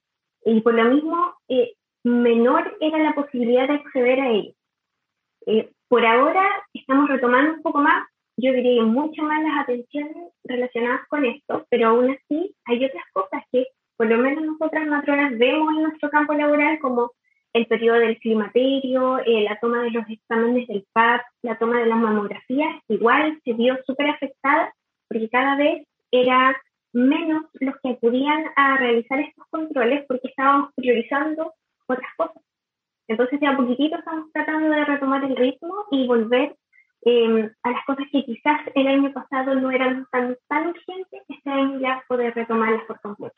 y por lo mismo eh, menor era la posibilidad de acceder a ellos. Eh, por ahora estamos retomando un poco más, yo diría mucho más las atenciones relacionadas con esto, pero aún así hay otras cosas que por lo menos nosotras matronas vemos en nuestro campo laboral como el periodo del climaterio, eh, la toma de los exámenes del PAP, la toma de las mamografías, igual se vio súper afectada porque cada vez era menos los que acudían a realizar estos controles porque estábamos priorizando otras cosas. Entonces ya a poquitito estamos tratando de retomar el ritmo y volver eh, a las cosas que quizás el año pasado no eran tan, tan urgentes, este año ya poder retomarlas por completo.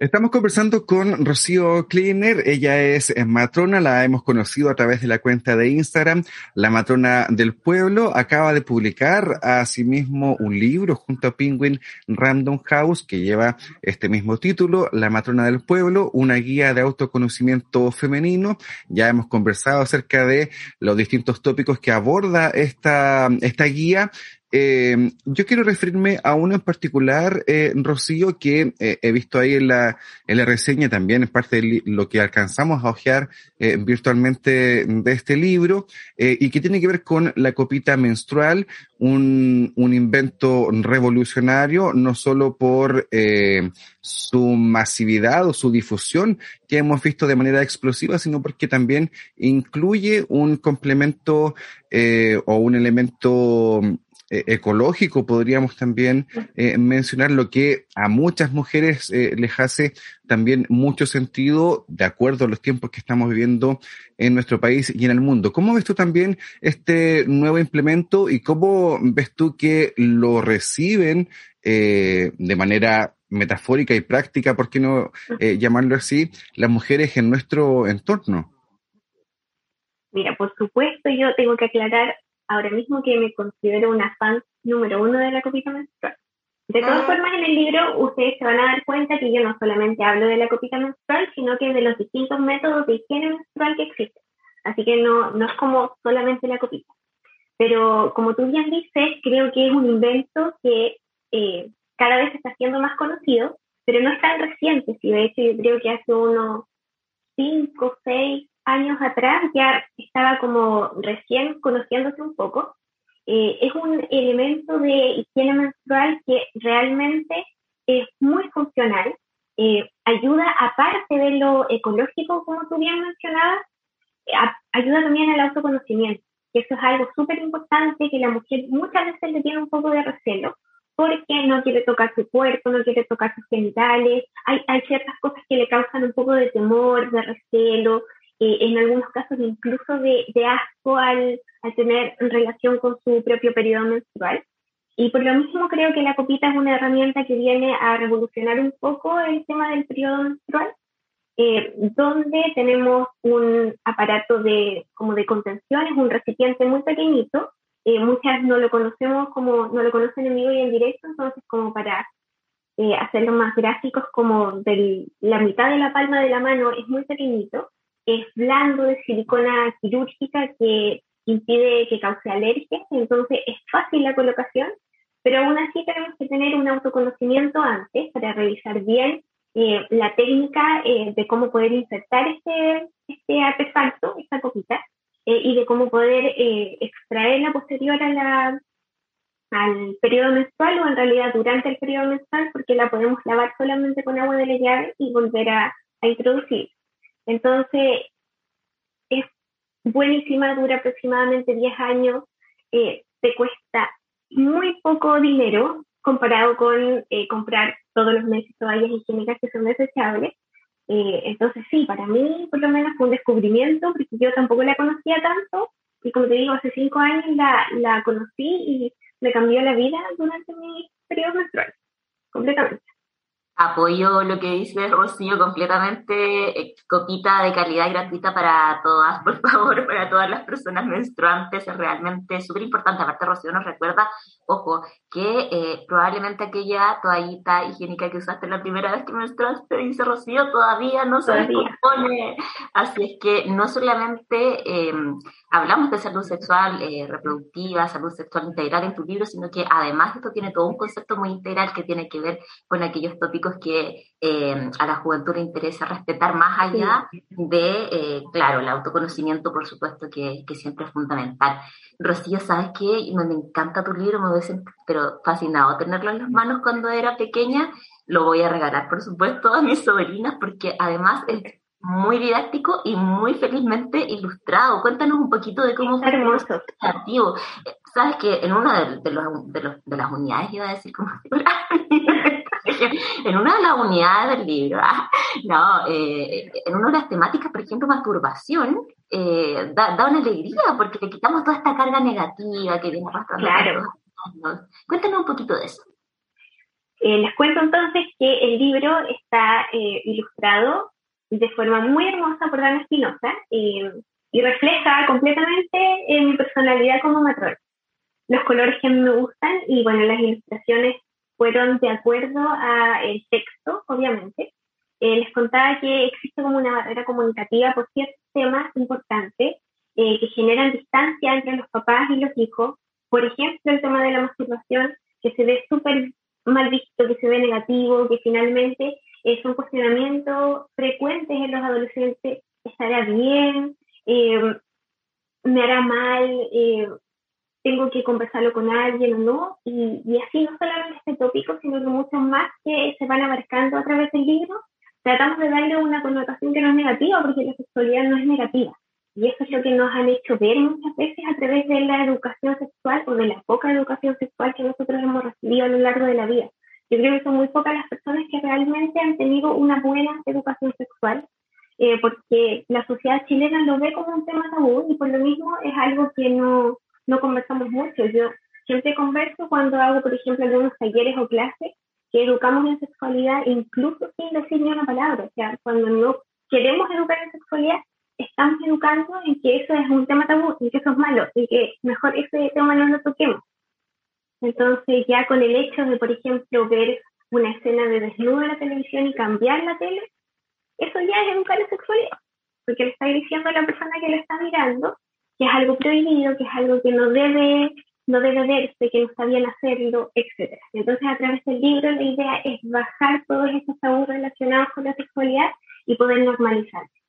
Estamos conversando con Rocío Kleiner, ella es matrona, la hemos conocido a través de la cuenta de Instagram, la matrona del pueblo, acaba de publicar asimismo un libro junto a Penguin Random House que lleva este mismo título, La matrona del pueblo, una guía de autoconocimiento femenino. Ya hemos conversado acerca de los distintos tópicos que aborda esta, esta guía eh, yo quiero referirme a uno en particular, eh, Rocío, que eh, he visto ahí en la, en la reseña también, es parte de lo que alcanzamos a ojear eh, virtualmente de este libro, y que tiene que ver con la copita menstrual, un, un invento revolucionario, no solo por su masividad o su difusión que hemos visto de manera explosiva, sino porque también incluye un complemento o un elemento eh, ecológico, podríamos también eh, mencionar lo que a muchas mujeres eh, les hace también mucho sentido de acuerdo a los tiempos que estamos viviendo en nuestro país y en el mundo. ¿Cómo ves tú también este nuevo implemento y cómo ves tú que lo reciben de manera metafórica y práctica, por qué no llamarlo así, las mujeres en nuestro entorno?
Mira, por supuesto, yo tengo que aclarar ahora mismo que me considero una fan número uno de la copita menstrual. De todas ah. formas, en el libro ustedes se van a dar cuenta que yo no solamente hablo de la copita menstrual, sino que de los distintos métodos de higiene menstrual que existen. Así que no, no es como solamente la copita. Pero como tú bien dices, creo que es un invento que eh, cada vez está siendo más conocido pero no es tan reciente, sí, de hecho yo creo que hace unos 5, 6 años atrás ya estaba como recién conociéndose un poco. Eh, es un elemento de higiene menstrual que realmente es muy funcional, eh, ayuda aparte de lo ecológico, como tú bien mencionabas, eh, ayuda también al autoconocimiento, eso es algo súper importante que la mujer muchas veces le tiene un poco de recelo, porque no quiere tocar su cuerpo, no quiere tocar sus genitales, hay, hay ciertas cosas que le causan un poco de temor, de recelo, eh, en algunos casos incluso de, de asco al, al, tener relación con su propio periodo menstrual. Y por lo mismo creo que la copita es una herramienta que viene a revolucionar un poco el tema del periodo menstrual, eh, donde tenemos un aparato de, como de contención, es un recipiente muy pequeñito, eh, muchas no lo conocemos como, no lo conocen en vivo y en directo, entonces como para eh, hacerlo más gráficos, como de la mitad de la palma de la mano es muy pequeñito, es blando de silicona quirúrgica que impide que cause alergias, entonces es fácil la colocación, pero aún así tenemos que tener un autoconocimiento antes para revisar bien eh, la técnica eh, de cómo poder insertar este, este artefacto, esta copita, eh, y de cómo poder eh, extraerla posterior a la, al periodo menstrual o en realidad durante el periodo menstrual porque la podemos lavar solamente con agua de la llave y volver a, a introducir. Entonces, es buenísima, dura aproximadamente 10 años, eh, te cuesta muy poco dinero comparado con eh, comprar todos los meses toallas higiénicas que son desechables. Eh, entonces sí, para mí por lo menos fue un descubrimiento, porque yo tampoco la conocía tanto, y como te digo, hace cinco años la, la conocí y me cambió la vida durante mi periodo menstrual, completamente.
Apoyo lo que dice Rocío completamente. Eh, copita de calidad gratuita para todas, por favor, para todas las personas menstruantes. Es realmente súper importante. Aparte, Rocío nos recuerda, ojo, que eh, probablemente aquella toallita higiénica que usaste la primera vez que menstruaste, dice Rocío, todavía no se descompone. Así es que no solamente eh, hablamos de salud sexual eh, reproductiva, salud sexual integral en tu libro, sino que además esto tiene todo un concepto muy integral que tiene que ver con aquellos tópicos que eh, a la juventud le interesa respetar más allá de, eh, claro, el autoconocimiento, por supuesto, que, que, siempre es fundamental. Rocío, ¿sabes qué? Me, me encanta tu libro, me hubiese pero fascinado tenerlo en las manos cuando era pequeña. Lo voy a regalar, por supuesto, a mis sobrinas, porque además es muy didáctico y muy felizmente ilustrado. Cuéntanos un poquito de cómo fue el creativo. Sabes que en una de, de, los, de, los, de, las unidades, iba a decir como en una de las unidades del libro, no, eh, en una de las temáticas, por ejemplo, masturbación, eh, da, da, una alegría porque le quitamos toda esta carga negativa que viene arrastrando.
Claro.
Cuéntanos un poquito de eso.
Eh, les cuento entonces que el libro está ilustrado de forma muy hermosa por Dana Espinosa y refleja completamente mi personalidad como matrón. Los colores que a mí me gustan y bueno, las ilustraciones fueron de acuerdo al texto, obviamente. Eh, les contaba que existe como una barrera comunicativa por ciertos temas importantes eh, que generan distancia entre los papás y los hijos. Por ejemplo, el tema de la masturbación, que se ve súper mal visto, que se ve negativo, que finalmente es un cuestionamiento frecuente en los adolescentes, ¿estará bien? Eh, ¿Me hará mal? ¿Tengo que conversarlo con alguien o no? Y, y, así no solamente este tópico, sino que muchos más que se van abarcando a través del libro, tratamos de darle una connotación que no es negativa, porque la sexualidad no es negativa. Y eso es lo que nos han hecho ver muchas veces a través de la educación sexual o de la poca educación sexual que nosotros hemos recibido a lo largo de la vida. Yo creo que son muy pocas las personas que realmente han tenido una buena educación sexual, eh, porque la sociedad chilena lo ve como un tema tabú y por lo mismo es algo que no, no conversamos mucho. Yo siempre converso cuando hago, por ejemplo, algunos talleres o clases que educamos en sexualidad incluso sin decir ni una palabra. O sea, cuando no queremos educar en sexualidad, estamos educando en que eso es un tema tabú, y que eso es malo, y que mejor ese tema no lo toquemos. Entonces ya con el hecho de, por ejemplo, ver una escena de desnudo en la televisión y cambiar la tele, eso ya es educar la sexualidad, porque le está diciendo a la persona que lo está mirando que es algo prohibido, que es algo que no debe
no debe verse, que no está bien hacerlo, etc. Entonces, a través del libro, la idea es bajar todos estos tabús relacionados con la sexualidad y poder normalizarse.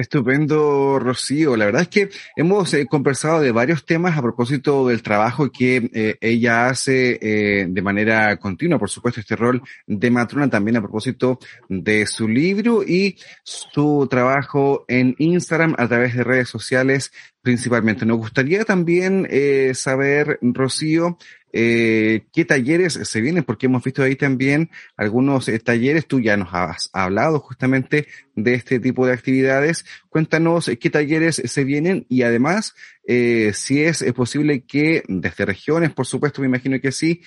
Estupendo, Rocío. La verdad es que hemos eh, conversado de varios temas a propósito del trabajo que eh, ella hace eh, de manera continua, por supuesto, este rol de matrona también a propósito de su libro y su trabajo en Instagram a través de redes sociales principalmente. Nos gustaría también saber, Rocío, eh, ¿Qué talleres se vienen? Porque hemos visto ahí también algunos eh, talleres. Tú ya nos has hablado justamente de este tipo de actividades. Cuéntanos eh, qué talleres se vienen y además si es, posible que desde regiones, por supuesto, me imagino que sí,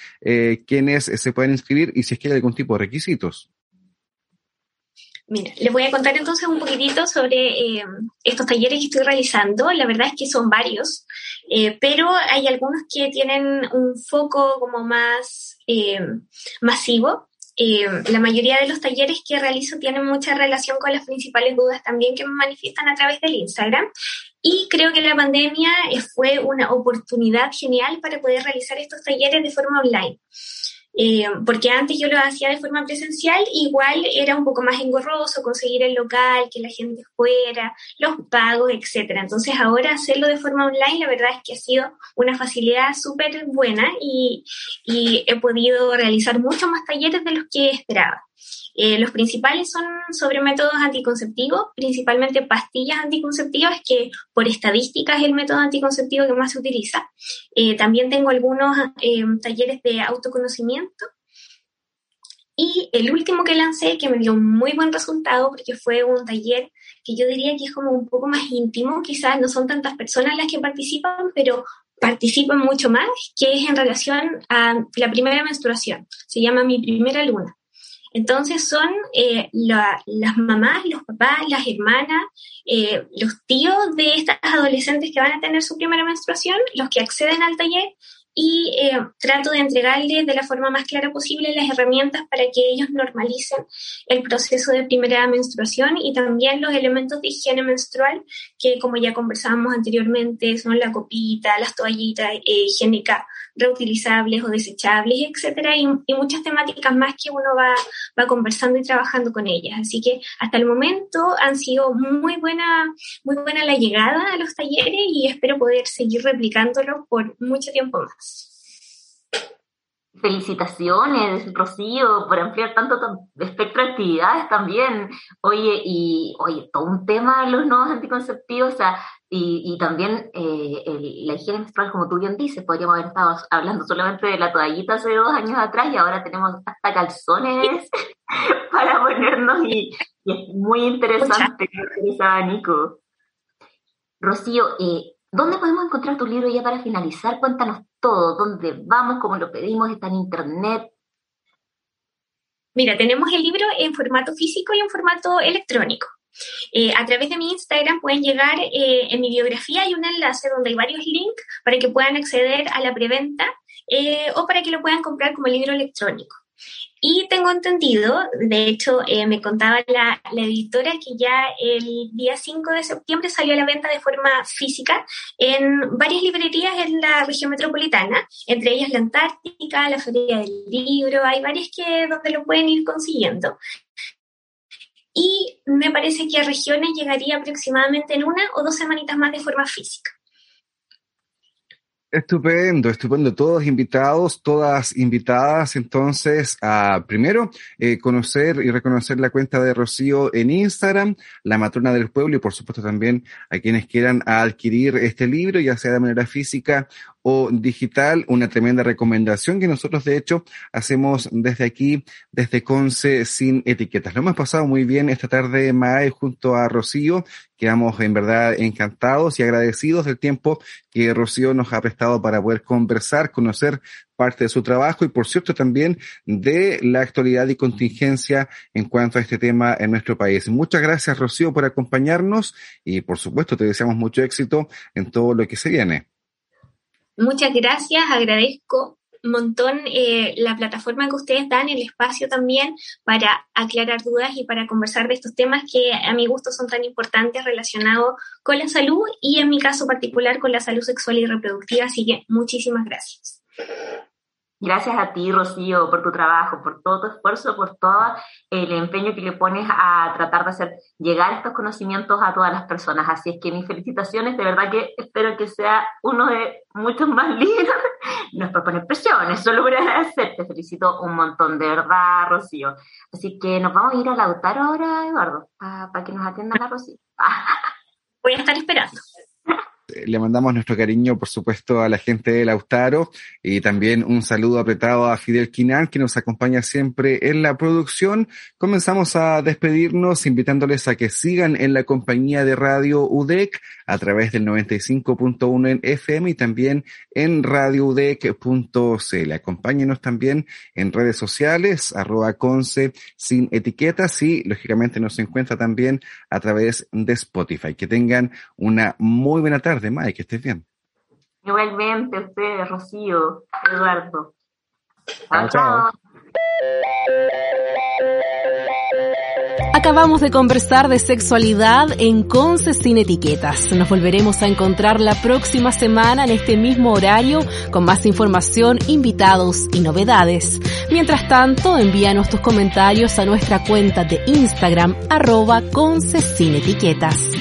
quienes se pueden inscribir y si es que hay algún tipo de requisitos.
Mira, les voy a contar entonces un poquitito sobre eh, estos talleres que estoy realizando. La verdad es que son varios, eh, pero hay algunos que tienen un foco como más eh, masivo. la mayoría de los talleres que realizo tienen mucha relación con las principales dudas también que me manifiestan a través del Instagram. Y creo que la pandemia fue una oportunidad genial para poder realizar estos talleres de forma online. Eh, porque antes yo lo hacía de forma presencial, igual era un poco más engorroso conseguir el local, que la gente fuera, los pagos, etcétera. Entonces ahora hacerlo de forma online, la verdad es que ha sido una facilidad súper buena y, y he podido realizar muchos más talleres de los que esperaba. Eh, los principales son sobre métodos anticonceptivos, principalmente pastillas anticonceptivas, que por estadística es el método anticonceptivo que más se utiliza. Eh, también tengo algunos eh, talleres de autoconocimiento. Y el último que lancé, que me dio muy buen resultado, porque fue un taller que yo diría que es como un poco más íntimo, quizás no son tantas personas las que participan, pero participan mucho más, que es en relación a la primera menstruación. Se llama Mi Primera Luna. Entonces son eh, las mamás, los papás, las hermanas, eh, los tíos de estas adolescentes que van a tener su primera menstruación, los que acceden al taller y eh, trato de entregarles de la forma más clara posible las herramientas para que ellos normalicen el proceso de primera menstruación y también los elementos de higiene menstrual que como ya conversábamos anteriormente son la copita, las toallitas eh, higiénicas reutilizables o desechables, etcétera, y, muchas temáticas más que uno va, va conversando y trabajando con ellas. Así que hasta el momento han sido muy buena, muy buena la llegada a los talleres y espero poder seguir replicándolo por mucho tiempo más.
Felicitaciones, Rocío, por ampliar tanto espectro de actividades también. Oye, y oye, todo un tema los nuevos anticonceptivos, o sea, y, también eh, la higiene menstrual, como tú bien dices, podríamos haber estado hablando solamente de la toallita hace dos años atrás y ahora tenemos hasta calzones para ponernos y, es muy interesante ese abanico. Rocío, eh, ¿Dónde podemos encontrar tu libro ya para finalizar? Cuéntanos todo, dónde vamos, cómo lo pedimos, está en internet.
Mira, tenemos el libro en formato físico y en formato electrónico. Eh, a través de mi Instagram pueden llegar, eh, en mi biografía hay un enlace donde hay varios links para que puedan acceder a la preventa eh, o para que lo puedan comprar como libro electrónico. Y tengo entendido, de hecho, eh, me contaba la, editora que ya el día 5 de septiembre salió a la venta de forma física en varias librerías en la región metropolitana, entre ellas la Antártica, la Feria del Libro, hay varias que donde lo pueden ir consiguiendo. Y me parece que a regiones llegaría aproximadamente en una o dos semanitas más de forma física.
Estupendo, estupendo. Todos invitados, todas invitadas, entonces, a primero eh, conocer y reconocer la cuenta de Rocío en Instagram, la matrona del pueblo, y por supuesto también a quienes quieran adquirir este libro, ya sea de manera física o digital, una tremenda recomendación que nosotros de hecho hacemos desde aquí, desde Conce sin etiquetas. Lo hemos pasado muy bien esta tarde, Mae, junto a Rocío. Quedamos en verdad encantados y agradecidos del tiempo que Rocío nos ha prestado para poder conversar, conocer parte de su trabajo y por cierto también de la actualidad y contingencia en cuanto a este tema en nuestro país. Muchas gracias Rocío por acompañarnos y por supuesto te deseamos mucho éxito en todo lo que se viene.
Muchas gracias, agradezco
montón eh, la plataforma que ustedes dan, el espacio también para aclarar dudas y para conversar de estos temas que a mi gusto son tan importantes relacionados con la salud y en mi caso particular con la salud sexual y reproductiva. Así que muchísimas gracias.
Gracias a ti, Rocío, por tu trabajo, por todo tu esfuerzo, por todo el empeño que le pones a tratar de hacer llegar estos conocimientos a todas las personas. Así es que mis felicitaciones, de verdad que espero que sea uno de muchos más libros. No es por poner presiones, solo a agradecer. Te felicito un montón, de verdad, Rocío. Así que nos vamos a ir a Lautaro ahora, Eduardo, para que nos atienda la Rocío.
Voy a estar esperando
le mandamos nuestro cariño, por supuesto, a la gente de Lautaro y también un saludo apretado a Fidel Quinán, que nos acompaña siempre en la producción. Comenzamos a despedirnos invitándoles a que sigan en la compañía de radio UDEC a través del 95.1 en FM y también en radioudec.cl. Acompáñenos también en redes sociales, arroba conce sin etiquetas y lógicamente nos encuentra también a través de Spotify. Que tengan una muy buena tarde de May, que estés bien.
Igualmente, usted, Rocío, Eduardo. Chao, chao.
Acabamos de conversar de sexualidad en Conce sin etiquetas. Nos volveremos a encontrar la próxima semana en este mismo horario con más información, invitados y novedades. Mientras tanto, envíanos tus comentarios a nuestra cuenta de Instagram arroba Conce sin etiquetas.